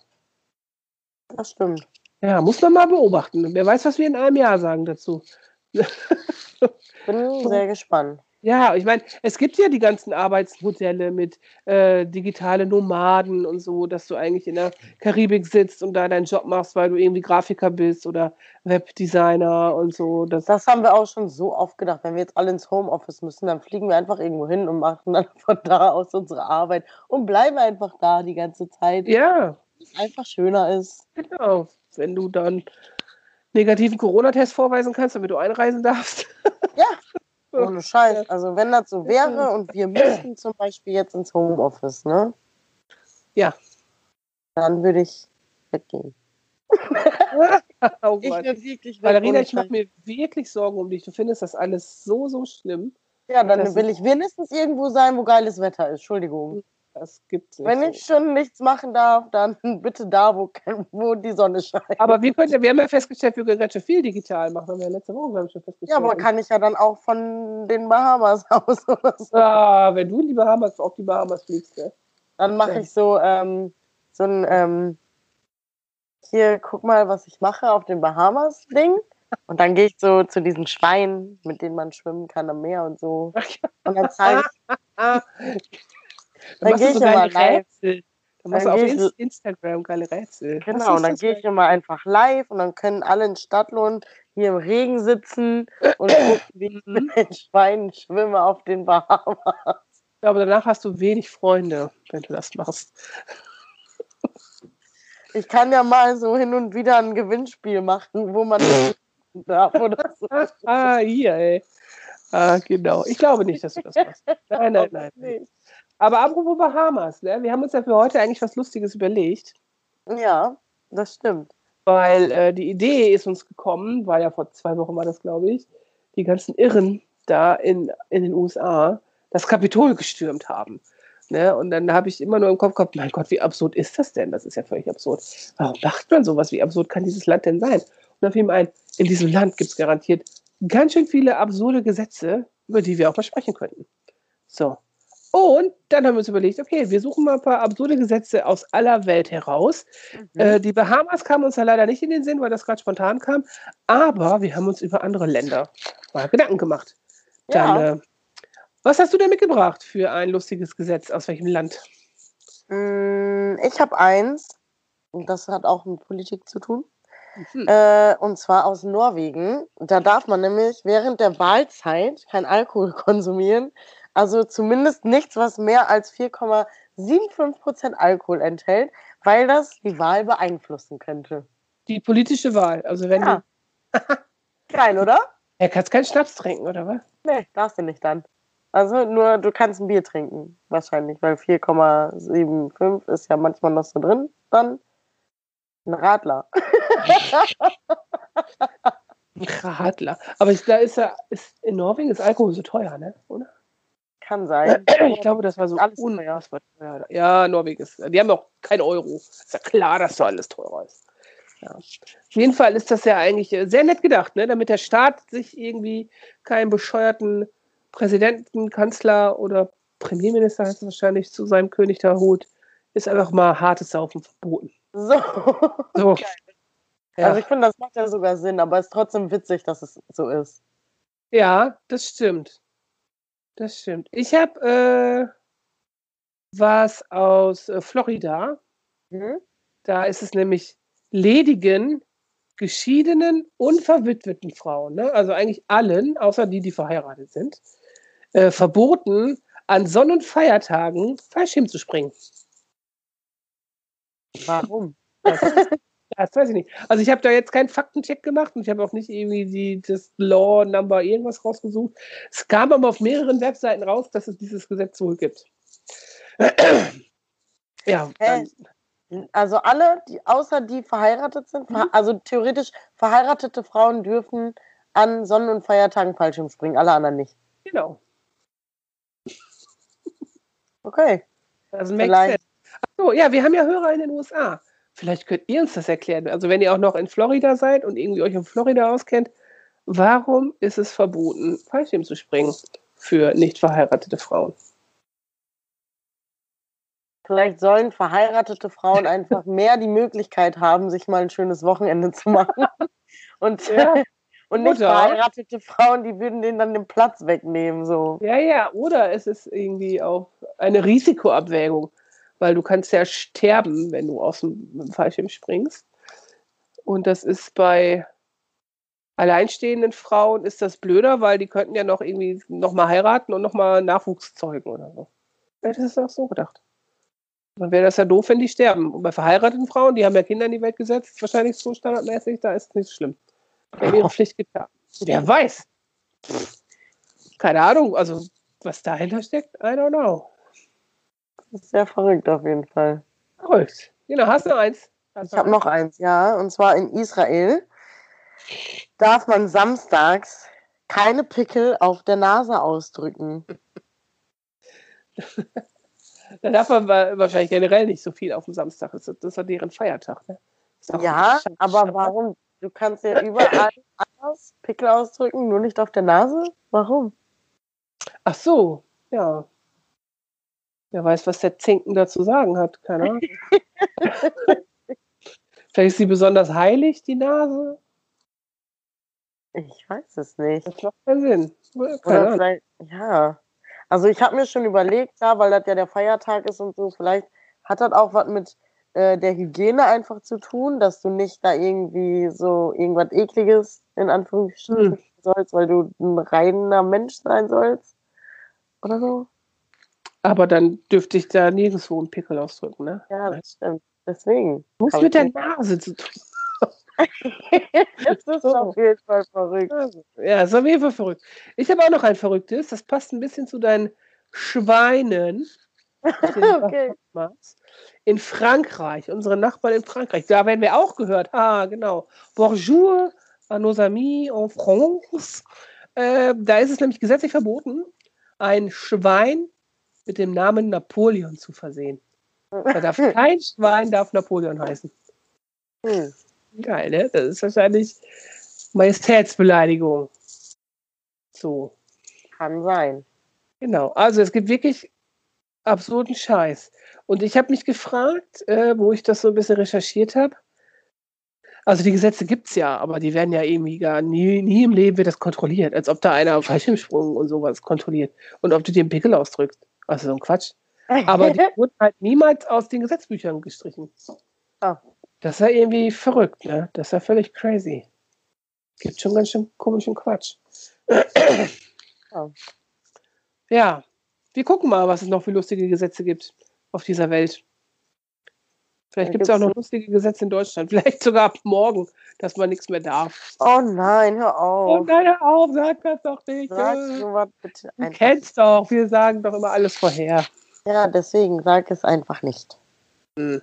Das stimmt. Ja, muss man mal beobachten. Wer weiß, was wir in einem Jahr sagen dazu. Bin sehr gespannt. Ja, ich meine, es gibt ja die ganzen Arbeitsmodelle mit äh, digitale Nomaden und so, dass du eigentlich in der Karibik sitzt und da deinen Job machst, weil du irgendwie Grafiker bist oder Webdesigner und so. Das, das haben wir auch schon so oft gedacht. Wenn wir jetzt alle ins Homeoffice müssen, dann fliegen wir einfach irgendwo hin und machen dann von da aus unsere Arbeit und bleiben einfach da die ganze Zeit. Ja. Einfach schöner ist. Genau. Wenn du dann negativen Corona-Test vorweisen kannst, damit du einreisen darfst. Ja. Ohne Scheiß. Also wenn das so wäre und wir müssten zum Beispiel jetzt ins Homeoffice, ne? Ja. Dann würde ich weggehen. oh ich bin wirklich Valerina, ich mache mir wirklich Sorgen um dich. Du findest das alles so, so schlimm. Ja, dann will ich wenigstens irgendwo sein, wo geiles Wetter ist. Entschuldigung. Das gibt's nicht. Wenn ich schon nichts machen darf, dann bitte da, wo, wo die Sonne scheint. Aber wir, können, wir haben ja festgestellt, wir können ganz schön viel digital machen. Haben wir ja letzte Woche haben schon festgestellt. Ja, aber kann ich ja dann auch von den Bahamas aus oder so. Ja, wenn du in die Bahamas, auf die Bahamas fliegst, ne? Dann mache ich so, ähm, so ein, ähm, hier, guck mal, was ich mache auf den Bahamas-Ding. Und dann gehe ich so zu diesen Schweinen, mit denen man schwimmen kann am Meer und so. Und dann zeige ich. Dann, dann gehe ich immer live. Rätsel. Dann machst du auf Instagram geile Rätsel. Genau, und dann gehe ich immer einfach live und dann können alle in Stadtlohn hier im Regen sitzen und gucken, wie ich mit den Schweinen schwimme auf den Bahamas. Ja, aber danach hast du wenig Freunde, wenn du das machst. Ich kann ja mal so hin und wieder ein Gewinnspiel machen, wo man darf oder so. ah, hier, ey. Ah, genau. Ich glaube nicht, dass du das machst. Nein, nein, nein. nein. Aber apropos Bahamas, ne? wir haben uns ja für heute eigentlich was Lustiges überlegt. Ja, das stimmt. Weil äh, die Idee ist uns gekommen, war ja vor zwei Wochen war das, glaube ich, die ganzen Irren da in, in den USA das Kapitol gestürmt haben. Ne? Und dann habe ich immer nur im Kopf gehabt, mein Gott, wie absurd ist das denn? Das ist ja völlig absurd. Warum macht man sowas? Wie absurd kann dieses Land denn sein? Und dann fiel mir ein, in diesem Land gibt es garantiert ganz schön viele absurde Gesetze, über die wir auch versprechen könnten. So, Und dann haben wir uns überlegt, okay, wir suchen mal ein paar absurde Gesetze aus aller Welt heraus. Mhm. Äh, die Bahamas kamen uns da leider nicht in den Sinn, weil das gerade spontan kam. Aber wir haben uns über andere Länder mal Gedanken gemacht. Dann, Ja. äh, was hast du denn mitgebracht für ein lustiges Gesetz? Aus welchem Land? Mm, Ich habe eins, und das hat auch mit Politik zu tun, Mhm. äh, und zwar aus Norwegen. Da darf man nämlich während der Wahlzeit kein Alkohol konsumieren. Also zumindest nichts, was mehr als 4,75% Alkohol enthält, weil das die Wahl beeinflussen könnte. Die politische Wahl. Also wenn Ja. du. Klein, oder? Er kannst keinen Schnaps trinken, oder was? Nee, darfst du nicht dann. Also nur, du kannst ein Bier trinken, wahrscheinlich, weil 4,75 ist ja manchmal noch so drin. Dann ein Radler. Ein Radler. Aber ich, da ist ja, ist, in Norwegen ist Alkohol so teuer, ne? Oder? Kann sein. Ich glaube, das war so Alles unfassbar teuer. Ja, Norwegen ist. Die haben auch kein Euro. Ist ja klar, dass da alles teurer ist. Ja. Auf jeden Fall ist das ja eigentlich äh, sehr nett gedacht, ne? damit der Staat sich irgendwie keinen bescheuerten Präsidenten, Kanzler oder Premierminister heißt es wahrscheinlich zu seinem König da holt, ist einfach mal hartes Saufen verboten. So. So. Ja. Also ich finde, das macht ja sogar Sinn, aber es ist trotzdem witzig, dass es so ist. Ja, das stimmt. Das stimmt. Ich habe äh, was aus äh, Florida. Mhm. Da ist es nämlich ledigen, geschiedenen und verwitweten Frauen, ne? also eigentlich allen, außer die, die verheiratet sind, äh, verboten, an Sonn- und Feiertagen Fallschirm zu springen. Warum? Das, das weiß ich nicht. Also ich habe da jetzt keinen Faktencheck gemacht und ich habe auch nicht irgendwie die, das Law Number irgendwas rausgesucht. Es kam aber auf mehreren Webseiten raus, dass es dieses Gesetz wohl gibt. ja, dann, Also alle, die außer die verheiratet sind, Mhm. also theoretisch verheiratete Frauen dürfen an Sonnen- und Feiertagen Fallschirm springen, alle anderen nicht. genau. Okay. Also makes Vielleicht- sense. Ach so, ja, wir haben ja Hörer in den USA. Vielleicht könnt ihr uns das erklären. Also wenn ihr auch noch in Florida seid und irgendwie euch in Florida auskennt, warum ist es verboten, Fallschirm zu springen für nicht verheiratete Frauen? Vielleicht sollen verheiratete Frauen einfach mehr die Möglichkeit haben, sich mal ein schönes Wochenende zu machen. Und, Ja. und nicht Oder- verheiratete Frauen, die würden denen dann den Platz wegnehmen. So. Ja, ja, oder es ist irgendwie auch eine Risikoabwägung, weil du kannst ja sterben, wenn du aus dem Fallschirm springst. Und das ist bei alleinstehenden Frauen ist das blöder, weil die könnten ja noch irgendwie noch mal heiraten und noch mal Nachwuchs zeugen oder so. Ja, das ist auch so gedacht. Dann wäre das ja doof, wenn die sterben. Und bei verheirateten Frauen, die haben ja Kinder in die Welt gesetzt, wahrscheinlich so standardmäßig, da ist es nicht so schlimm. Die haben ihre Pflicht getan. Wer weiß. Keine Ahnung, also was dahinter steckt, I don't know. Das ist sehr verrückt auf jeden Fall. Verrückt. Genau, hast du eins? Ich habe noch eins, ja. Und zwar in Israel darf man samstags keine Pickel auf der Nase ausdrücken. Da darf man wa- wahrscheinlich generell nicht so viel auf dem Samstag. Das ist, ja deren Feiertag, ne? Ja, aber warum? Du kannst ja überall anders Pickel ausdrücken, nur nicht auf der Nase? Warum? Ach so, ja. Wer weiß, was der Zinken dazu sagen hat, keine Ahnung. Vielleicht ist sie besonders heilig, die Nase. Ich weiß es nicht. Das macht keinen Sinn. Keine Oder vielleicht, ja. Also ich habe mir schon überlegt, ja, weil das ja der Feiertag ist und so, vielleicht hat das auch was mit äh, der Hygiene einfach zu tun, dass du nicht da irgendwie so irgendwas Ekliges in Anführungsstrichen Hm. sollst, weil du ein reiner Mensch sein sollst. Oder so. Aber dann dürfte ich da nirgendwo einen Pickel ausdrücken, ne? Ja, das stimmt. Deswegen. Hab mit der Nase zu tun? Das ist So. auf jeden Fall verrückt. Also, Ja, ist auf jeden Fall verrückt. Ich habe auch noch ein verrücktes, das passt ein bisschen zu deinen Schweinen. Okay. In Frankreich, unsere Nachbarn in Frankreich, da werden wir auch gehört. Ah, genau. Bonjour à nos amis en France. Äh, da ist es nämlich gesetzlich verboten, ein Schwein mit dem Namen Napoleon zu versehen. Da darf kein Schwein darf Napoleon heißen. Hm. Geil, ne? Das ist wahrscheinlich Majestätsbeleidigung. So, Kann sein. genau. Also es gibt wirklich absurden Scheiß. Und ich habe mich gefragt, äh, wo ich das so ein bisschen recherchiert habe. Also die Gesetze gibt es ja, aber die werden ja irgendwie gar nie, nie im Leben wird das kontrolliert, als ob da einer auf Fallschirmsprung und sowas kontrolliert. Und ob du dir einen Pickel ausdrückst. Also so ein Quatsch. Aber die wurden halt niemals aus den Gesetzbüchern gestrichen. Ah. Das ist ja irgendwie verrückt, ne? Das ist ja völlig crazy. Gibt schon ganz schön komischen Quatsch. Ja. Ja, wir gucken mal, was es noch für lustige Gesetze gibt auf dieser Welt. Vielleicht gibt es auch gibt's- noch lustige Gesetze in Deutschland. Vielleicht sogar ab morgen, dass man nichts mehr darf. Oh nein, hör Oh auf. nein, hör auf, sag das doch nicht. Sag sowas bitte Du einfach. kennst doch, wir sagen doch immer alles vorher. Ja, deswegen sag es einfach nicht. Hm.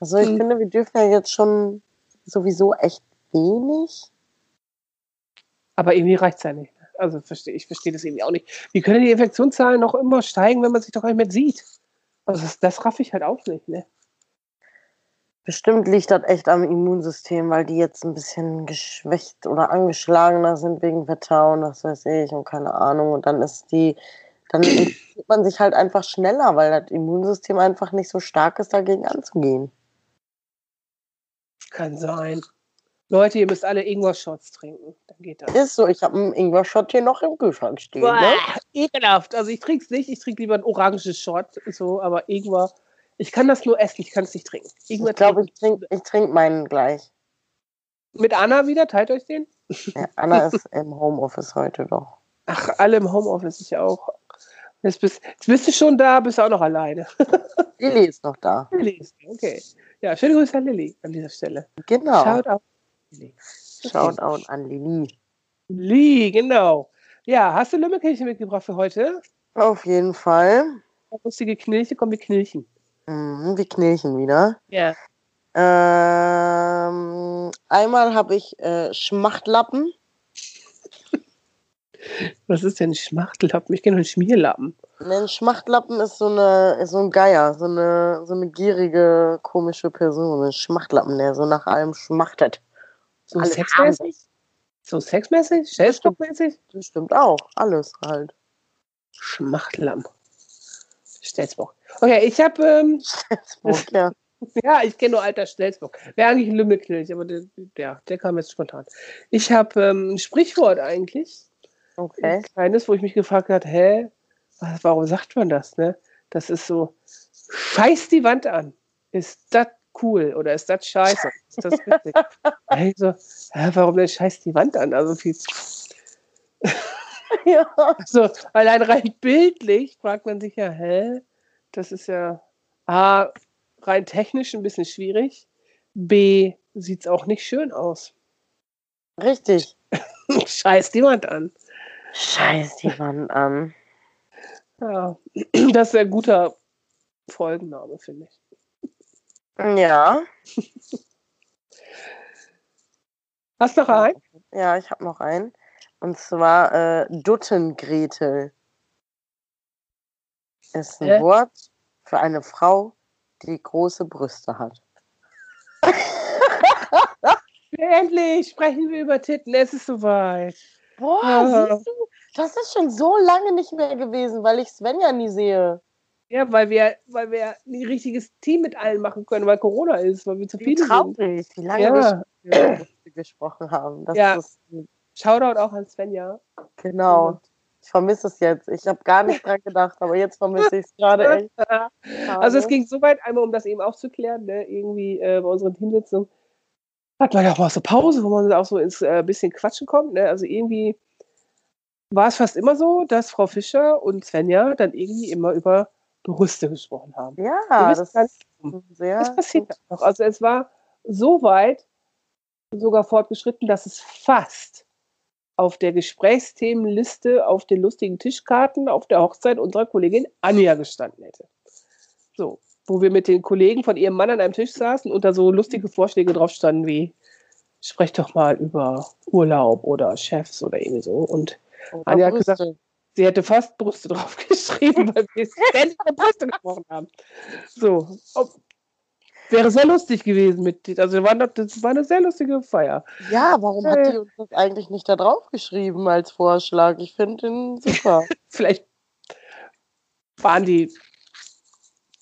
Also ich Hm. finde, wir dürfen ja jetzt schon sowieso echt wenig. Aber irgendwie reicht es ja nicht. Also verstehe ich verstehe das irgendwie auch nicht. Wie können die Infektionszahlen noch immer steigen, wenn man sich doch gar nicht mehr sieht? Also das, das raff ich halt auch nicht, ne? Bestimmt liegt das echt am Immunsystem, weil die jetzt ein bisschen geschwächt oder angeschlagener sind wegen Wetter und das weiß ich und keine Ahnung. Und dann ist die, dann infiziert man sich halt einfach schneller, weil das Immunsystem einfach nicht so stark ist, dagegen anzugehen. Kann sein. Leute, ihr müsst alle Ingwer-Shots trinken. Dann geht das. Ist so, ich habe einen Ingwer-Shot hier noch im Kühlschrank stehen. Ne? Boah, ekelhaft. Also ich trinke es nicht. Ich trinke lieber ein oranges Shot. So, aber Ingwer. Ich kann das nur essen, ich kann es nicht trinken. Ingwer Ich glaube, ich trinke ich trink meinen gleich. Mit Anna wieder, teilt euch den? Ja, Anna ist im Homeoffice heute doch. Ach, alle im Homeoffice, ich auch. Jetzt bist, jetzt bist du schon da, bist du auch noch alleine. Lilly ist noch da. Lilly ist da, okay. Ja, schöne Grüße an Lilly an dieser Stelle. Genau. Schaut auf Lilly. Shoutout an Lilly. Lilly, genau. Ja, hast du Lümmelkirche mitgebracht für heute? Auf jeden Fall. Lustige Knilche, komm, wir knilchen. Mhm, wir knirchen wieder. Ja. Ähm, einmal habe ich äh, Schmachtlappen. Was ist denn Schmachtlappen? Ich kenne nur einen Schmierlappen. Ein Schmachtlappen ist so eine, ist so ein Geier, so eine, so eine gierige, komische Person. Ein Schmachtlappen, der so nach allem schmachtet. So Alle sexmäßig? So sexmäßig? Stellstockmäßig? Das stimmt auch. Alles halt. Schmachtlamm. Stelzbock. Okay, ich habe, ähm, Salzburg, ja. ja, ich kenne nur alter Stelzbock. Wäre eigentlich ein Lümmelknilch, aber der, der, der kam jetzt spontan. Ich habe ähm, ein Sprichwort eigentlich. Ein Okay. kleines, wo ich mich gefragt habe, hä, warum sagt man das, ne? Das ist so, scheiß die Wand an. Ist das cool oder ist das scheiße? Ist das witzig? also, hä, warum denn scheiß die Wand an? Also viel, ja. so, allein rein bildlich fragt man sich ja, hä, das ist ja A, rein technisch ein bisschen schwierig. B, sieht es auch nicht schön aus. Richtig. scheiß die Wand an. Scheiß die Wand an. Ja, das ist ein guter Folgenname, finde ich. Ja. Hast du noch einen? Ja, ich habe noch einen. Und zwar äh, Duttengretel. Ist ein Hä? Wort für eine Frau, die große Brüste hat. Endlich sprechen wir über Titten. Es ist soweit. Boah, Ja. siehst du? Das ist schon so lange nicht mehr gewesen, weil ich Svenja nie sehe. Ja, weil wir, weil wir ein richtiges Team mit allen machen können, weil Corona ist, weil wir zu sind. traurig, wie lange Ja. wir gesprochen haben. Das Ja. ist Shoutout auch an Svenja. genau. Ich vermisse es jetzt. Ich habe gar nicht dran gedacht, aber jetzt vermisse ich es gerade echt. Also es ging so weit, einmal um das eben aufzuklären, ne, irgendwie äh, bei unseren Teamsitzungen hat man ja auch mal so Pause, wo man auch so ins äh, bisschen Quatschen kommt. Ne? Also irgendwie war es fast immer so, dass Frau Fischer und Svenja dann irgendwie immer über Brüste gesprochen haben. Ja, das ist sehr. Das passiert noch. Also es war so weit sogar fortgeschritten, dass es fast auf der Gesprächsthemenliste auf den lustigen Tischkarten auf der Hochzeit unserer Kollegin Anja gestanden hätte. So, wo wir mit den Kollegen von ihrem Mann an einem Tisch saßen und da so lustige Vorschläge drauf standen wie sprecht doch mal über Urlaub oder Chefs oder irgendwie so. Und Oder Anja hat Brüste. gesagt, sie hätte fast Brüste draufgeschrieben, weil wir ständig über Brüste gesprochen haben. So, ob, wäre sehr lustig gewesen mit, also war, noch- das war eine sehr lustige Feier. Ja, warum Äh. hat die uns das eigentlich nicht da drauf geschrieben als Vorschlag? Ich finde den super. Vielleicht waren die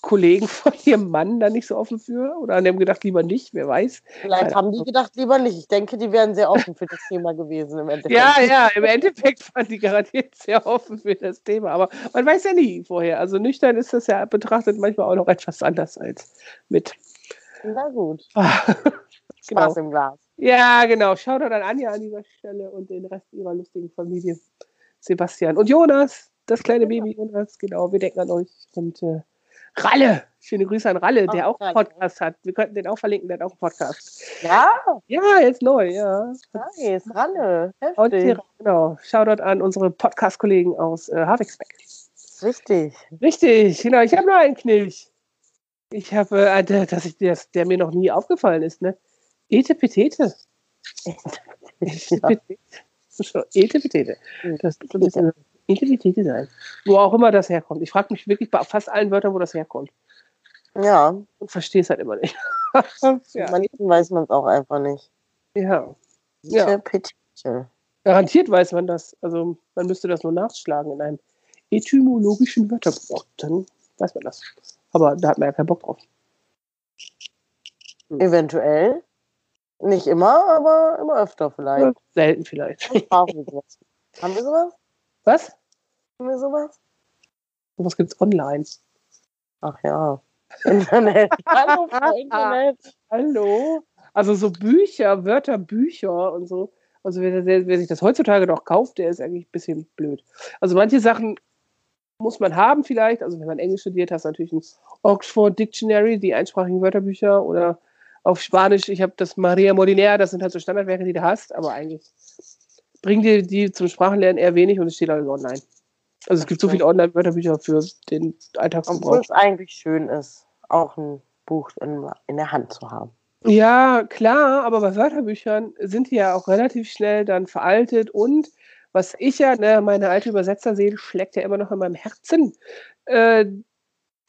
Kollegen von ihrem Mann da nicht so offen für? Oder haben gedacht, lieber nicht, wer weiß. Vielleicht haben die gedacht, lieber nicht. Ich denke, die wären sehr offen für das Thema gewesen im Endeffekt. Ja, ja, im Endeffekt waren die garantiert sehr offen für das Thema. Aber man weiß ja nie vorher. Also nüchtern ist das ja betrachtet manchmal auch noch etwas anders als mit. Na gut. genau. Spaß im Glas. Ja, genau. Shoutout an Anja an dieser Stelle und den Rest ihrer lustigen Familie. Sebastian und Jonas, das kleine Baby Jonas, genau, wir denken an euch. Und äh, Ralle, schöne Grüße an Ralle, der auch einen. Podcast hat. Wir könnten den auch verlinken, der hat auch einen Podcast. Ja, Ja, jetzt neu, ja. nice. Ralle. Und Heftig. die, genau, Shoutout an unsere Podcast-Kollegen aus äh, Havixbeck. Richtig. Richtig, genau, ich habe noch einen Knilch. Ich habe, äh, der, dass ich, der, der mir noch nie aufgefallen ist, ne? Etepetete. Etepetete. Etepetete. Das ist so ein bisschen Etepetete sein. Wo auch immer das herkommt. Ich frage mich wirklich bei fast allen Wörtern, wo das herkommt. Ja, Und verstehe es halt immer nicht. Ja. manchmal weiß man es auch einfach nicht. Ja. Ja. Garantiert weiß man das. Also man müsste das nur nachschlagen in einem etymologischen Wörterbuch. Dann weiß man das. Aber da hat man ja keinen Bock drauf. Eventuell. Nicht immer, aber immer öfter vielleicht. Ja, selten vielleicht. Haben wir sowas? Was? Wir sowas? Was gibt's online? Ach ja. Internet. Hallo, Frau Internet. Hallo? Also so Bücher, Wörterbücher und so. Also wer, wer, wer sich das heutzutage noch kauft, der ist eigentlich ein bisschen blöd. Also manche Sachen muss man haben vielleicht. Also wenn man Englisch studiert, hast du natürlich ein Oxford Dictionary, die einsprachigen Wörterbücher oder auf Spanisch, ich habe das Maria Molinera, das sind halt so Standardwerke, die du hast, aber eigentlich bringen dir die zum Sprachenlernen eher wenig und es steht alles online. Also es gibt so viele Online-Wörterbücher für den Alltagsgebrauch. Obwohl es eigentlich schön ist, auch ein Buch in, in der Hand zu haben. Ja, klar, aber bei Wörterbüchern sind die ja auch relativ schnell dann veraltet und was ich ja, ne, meine alte Übersetzerseele schlägt ja immer noch in meinem Herzen, äh,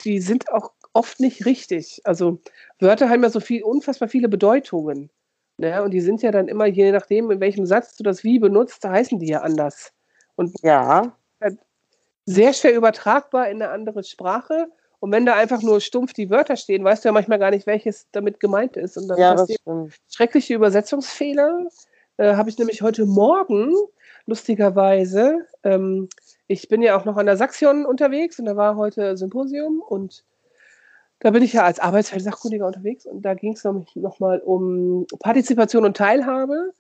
die sind auch oft nicht richtig. Also Wörter haben ja so viel, unfassbar viele Bedeutungen. Ne? Und die sind ja dann immer, je nachdem, in welchem Satz du das wie benutzt, heißen die ja anders. Ja, Sehr schwer übertragbar in eine andere Sprache. Und wenn da einfach nur stumpf die Wörter stehen, weißt du ja manchmal gar nicht, welches damit gemeint ist. Und dann ja, stimmt. schreckliche Übersetzungsfehler. Äh, Habe ich nämlich heute Morgen, lustigerweise, ähm, ich bin ja auch noch an der Saxion unterwegs und da war heute Symposium und da bin ich ja als Arbeitsfeld-Sachkundiger unterwegs und da ging es nämlich nochmal um Partizipation und Teilhabe.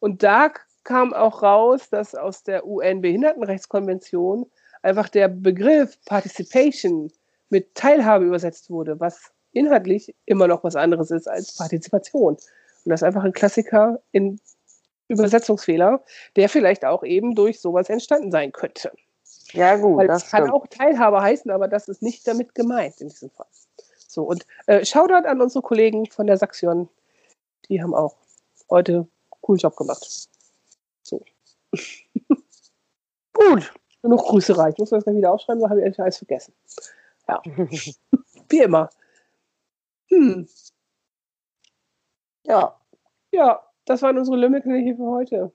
Und da kam auch raus, dass aus der UN-Behindertenrechtskonvention einfach der Begriff Participation mit Teilhabe übersetzt wurde, was inhaltlich immer noch was anderes ist als Partizipation. Und das ist einfach ein Klassiker in Übersetzungsfehler, der vielleicht auch eben durch sowas entstanden sein könnte. Ja, gut, Weil das kann stimmt. auch Teilhabe heißen, aber das ist nicht damit gemeint in diesem Fall. So, und äh, Shoutout an unsere Kollegen von der Saxion. Die haben auch heute einen coolen Job gemacht. So. Gut. Genug Grüßerei. Ich muss das gleich wieder aufschreiben, da habe ich eigentlich alles vergessen. Ja. Wie immer. Hm. Ja. Ja, das waren unsere Lümmelknilche für heute.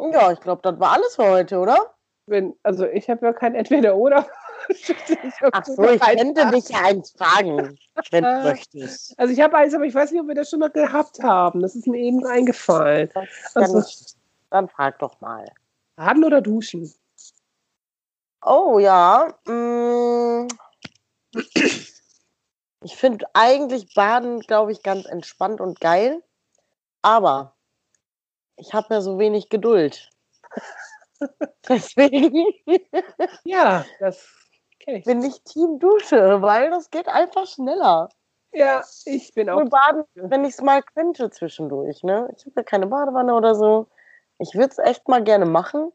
Ja, ich glaube, das war alles für heute, oder? Wenn, also ich habe ja kein Entweder-Oder. Ach so, ich könnte dich ja eins fragen, wenn du Äh, möchtest. Also ich habe eins, aber ich weiß nicht, ob wir das schon mal gehabt haben. Das ist mir eben eingefallen. Ja Also- Dann frag doch mal. Baden oder duschen? Oh ja. mm. Ich finde eigentlich Baden, glaube ich, ganz entspannt und geil. Aber ich habe ja so wenig Geduld. Deswegen Ja, das kenne ich. bin ich Team Dusche, weil das geht einfach schneller. Ja, ich bin auch. Baden, wenn ich es mal könnte zwischendurch. Ne? Ich habe ja keine Badewanne oder so. Ich würde es echt mal gerne machen.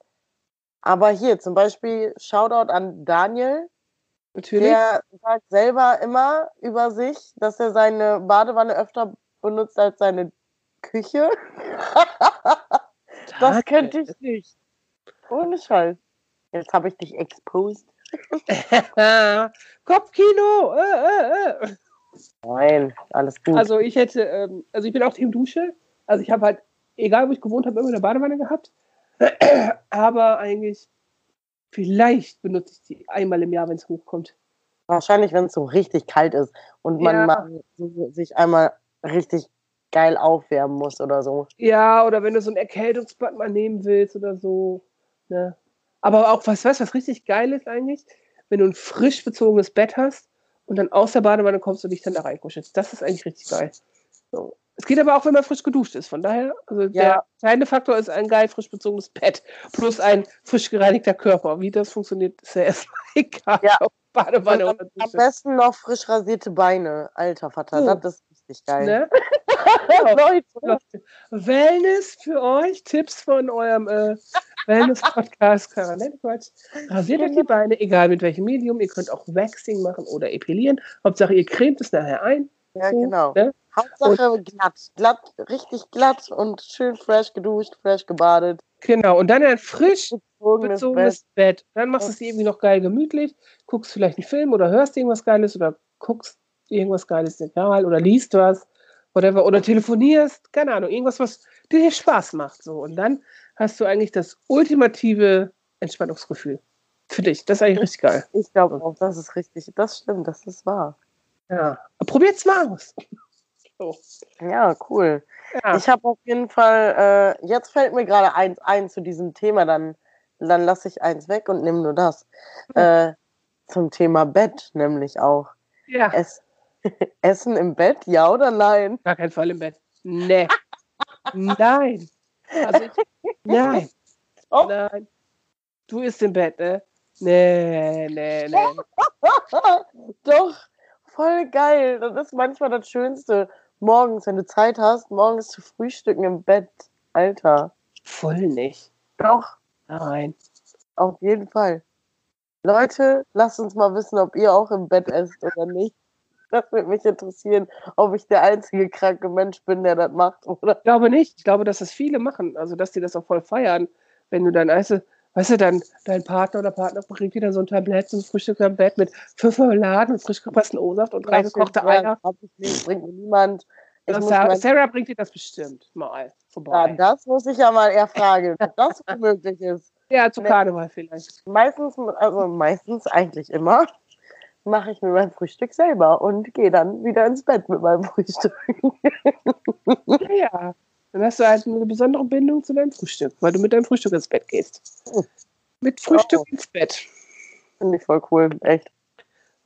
Aber hier zum Beispiel Shoutout an Daniel. Natürlich. Der sagt selber immer über sich, dass er seine Badewanne öfter benutzt als seine Küche. Das könnte ich nicht. Ohne Scheiß. Jetzt habe ich dich exposed. Kopfkino. Äh, äh, äh. Nein, alles gut. Also ich hätte, ähm, also ich bin auch Team Dusche. Also ich habe halt, egal wo ich gewohnt habe, immer eine Badewanne gehabt. Aber eigentlich Vielleicht benutze ich die einmal im Jahr, wenn es hochkommt. Wahrscheinlich, wenn es so richtig kalt ist und man Ja. mal so, sich einmal richtig geil aufwärmen muss oder so. Ja, oder wenn du so ein Erkältungsbad mal nehmen willst oder so. Ne? Aber auch, was weißt du, was richtig geil ist eigentlich? Wenn du ein frisch bezogenes Bett hast und dann aus der Badewanne kommst und dich dann da reinkuschelst. Das ist eigentlich richtig geil. So. Es geht aber auch, wenn man frisch geduscht ist. Von daher, also der Ja. kleine Faktor ist ein geil frisch bezogenes Bett plus ein frisch gereinigter Körper. Wie das funktioniert, ist ja erstmal egal. Ja. Badewanne am Dusche. besten noch frisch rasierte Beine. Alter Vater, Oh. das ist richtig geil. Ne? Leute, Wellness für euch, Tipps von eurem äh, Wellness-Podcast Karanellquatsch. Rasiert euch die Beine, egal mit welchem Medium. Ihr könnt auch Waxing machen oder epilieren. Hauptsache, ihr cremt es nachher ein. Ja, So, genau. Ne? Hauptsache glatt. Glatt, richtig glatt und schön fresh geduscht, fresh gebadet. Genau, und dann ein frisch Bezogenes bezogenes Bett. Dann machst du es dir irgendwie noch geil gemütlich, guckst vielleicht einen Film oder hörst irgendwas Geiles oder guckst irgendwas Geiles, egal, oder liest was, whatever, oder telefonierst, keine Ahnung, irgendwas, was dir Spaß macht. So. Und dann hast du eigentlich das ultimative Entspannungsgefühl. Für dich. Das ist eigentlich richtig geil. Ich glaube auch, das ist richtig. Das stimmt, das ist wahr. Ja. Probiert's mal aus. So. Ja, cool. Ja. Ich habe auf jeden Fall, äh, jetzt fällt mir gerade eins ein zu diesem Thema, dann, dann lasse ich eins weg und nehme nur das. Äh, zum Thema Bett nämlich auch. ja. Ess Essen im Bett, ja oder nein? Gar kein Fall im Bett. Nee. Nein. Also ich, nein. Oh. Nein. Du isst im Bett, ne? Nee, nee, nee. Doch, voll geil. Das ist manchmal das Schönste. Morgens, wenn du Zeit hast, morgens zu frühstücken im Bett. Alter. Voll nicht. Doch, Nein. auf jeden Fall. Leute, lasst uns mal wissen, ob ihr auch im Bett esst oder nicht. Das würde mich interessieren, ob ich der einzige kranke Mensch bin, der das macht, oder? Ich glaube nicht. Ich glaube, dass das viele machen. Also, dass die das auch voll feiern. Wenn du dann, weißt du, weißt du, dann dein Partner oder Partner bringt dir dann so ein Tablett zum Frühstück am Bett mit fünf Marmeladen und frisch gepressten O-Saft und drei gekochte Eier. Nicht, bringt mir niemand. Sarah, Sarah bringt dir das bestimmt mal ja, vorbei. das muss ich ja mal eher fragen, ob das möglich ist. Ja, zu. Karneval vielleicht. Meistens, also meistens eigentlich immer, mache ich mir mein Frühstück selber und gehe dann wieder ins Bett mit meinem Frühstück. Ja, ja. Dann hast du halt eine besondere Bindung zu deinem Frühstück, weil du mit deinem Frühstück ins Bett gehst. Mit Frühstück Oh. ins Bett. Finde ich voll cool, echt.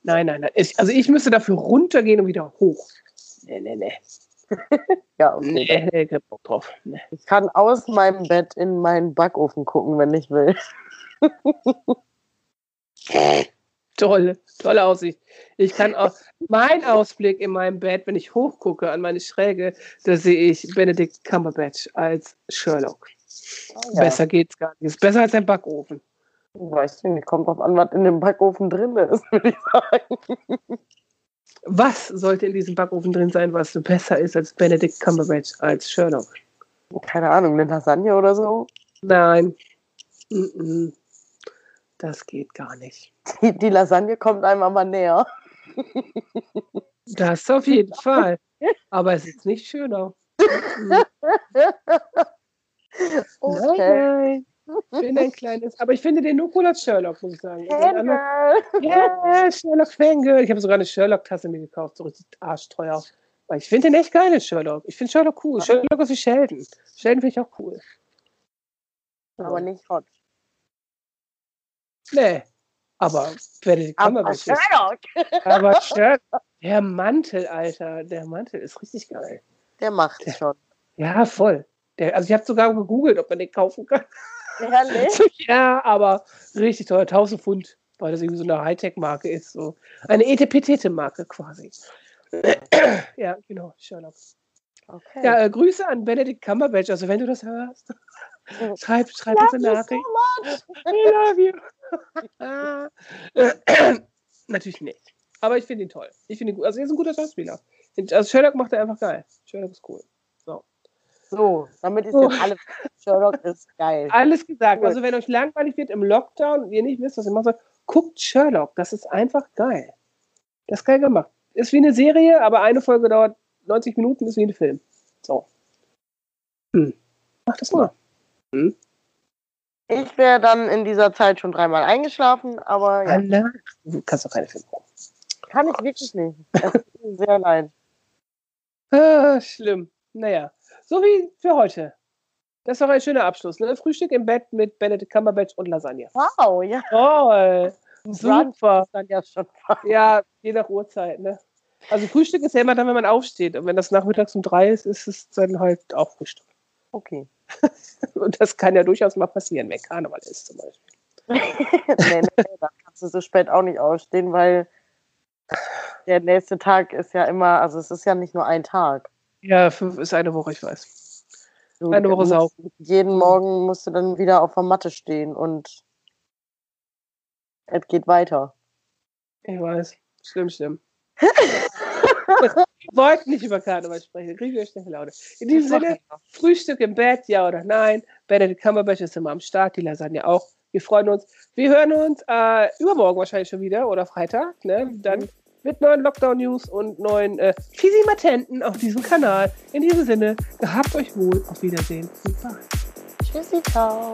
Nein, nein, nein. Ich, also ich müsste dafür runtergehen und wieder hoch. Nee, nee, nee. Ja, okay. Nee, nee, kein Bock drauf. Nee. Ich kann aus meinem Bett in meinen Backofen gucken, wenn ich will. Tolle, tolle Aussicht. Ich kann auch, mein Ausblick in meinem Bett, wenn ich hochgucke an meine Schräge, da sehe ich Benedict Cumberbatch als Sherlock. Ja. Besser geht's gar nicht. Ist besser als ein Backofen. Weiß ich nicht, kommt drauf an, was in dem Backofen drin ist, würde ich sagen. Was sollte in diesem Backofen drin sein, was besser ist als Benedict Cumberbatch als Sherlock? Keine Ahnung, eine Lasagne oder so. Nein. Mm-mm. Das geht gar nicht. Die, die Lasagne kommt einem aber näher. Das auf jeden Fall. Aber es ist nicht schöner. Okay. Ich bin ein kleines. Aber ich finde den nur cool als Sherlock, muss ich sagen. Fangirl. Ja, Sherlock Fangirl. Ich habe sogar eine Sherlock-Tasse mir gekauft, so richtig arschteuer. Weil ich finde den echt geil, den Sherlock. Ich finde Sherlock cool. Sherlock ist wie Sheldon. Sheldon finde ich auch cool. Aber nicht hot. Nee. Aber Benedict Aber Cumberbatch ist. Sherlock, Aber Sherlock. Der Mantel, Alter. Der Mantel ist richtig geil. der macht schon. Ja, voll. Der, also ich habe sogar gegoogelt, ob man den kaufen kann. Ehrlich? ja, aber richtig teuer. 1000 Pfund. Weil das irgendwie so eine Hightech-Marke ist. So. Eine Etepetete-Marke quasi. ja, genau. Sherlock. Okay. Ja, äh, Grüße an Benedict Cumberbatch. Also wenn du das hörst, schreib, schreib uns eine Love you Nachricht. so I love you. Äh, Natürlich nicht. Aber ich finde ihn toll. Ich finde ihn gut. Also er ist ein guter Schauspieler. Also Sherlock macht er einfach geil. Sherlock ist cool. So, damit ist Oh. jetzt alle. Sherlock ist geil. Alles gesagt. Cool. Also wenn euch langweilig wird im Lockdown und ihr nicht wisst, was ihr machen sollt, guckt Sherlock. Das ist einfach geil. Das ist geil gemacht. Ist wie eine Serie, aber eine Folge dauert 90 Minuten, ist wie ein Film. So. Hm. Mach das mal. Hm. Ich wäre dann in dieser Zeit schon dreimal eingeschlafen, aber ja, Anna, du kannst doch keine Filme gucken. kann ich wirklich nicht. Es tut mir sehr leid. Ah, schlimm. Naja, so wie für heute. Das ist doch ein schöner Abschluss. Ne? Frühstück im Bett mit Benedict Cumberbatch und Lasagne. Wow, ja. Toll. Super. schon. Ja, je nach Uhrzeit. Ne? Also Frühstück ist ja immer dann, wenn man aufsteht. Und wenn das nachmittags um drei ist, ist es dann halt auch Frühstück. Okay. Und das kann ja durchaus mal passieren, wenn Karneval ist zum Beispiel. nee, nee, da kannst du so spät auch nicht aufstehen, weil der nächste Tag ist ja immer, also es ist ja nicht nur ein Tag. Ja, fünf ist eine Woche, ich weiß. Du Eine Woche sau. Jeden Morgen musst du dann wieder auf der Matte stehen und es geht weiter. Ich weiß. Schlimm, schlimm. Wir wollten nicht über Karneval sprechen, kriegen wir schlechte Laune. In diesem Sinne, Frühstück im Bett, ja oder nein. Benedict Cumberbatch ist immer am Start, die Lasagne auch. Wir freuen uns. Wir hören uns äh, übermorgen wahrscheinlich schon wieder oder Freitag. Ne? Dann mit neuen Lockdown-News und neuen äh, Fisimatenten auf diesem Kanal. In diesem Sinne, gehabt euch wohl. Auf Wiedersehen. Goodbye. Tschüssi, ciao.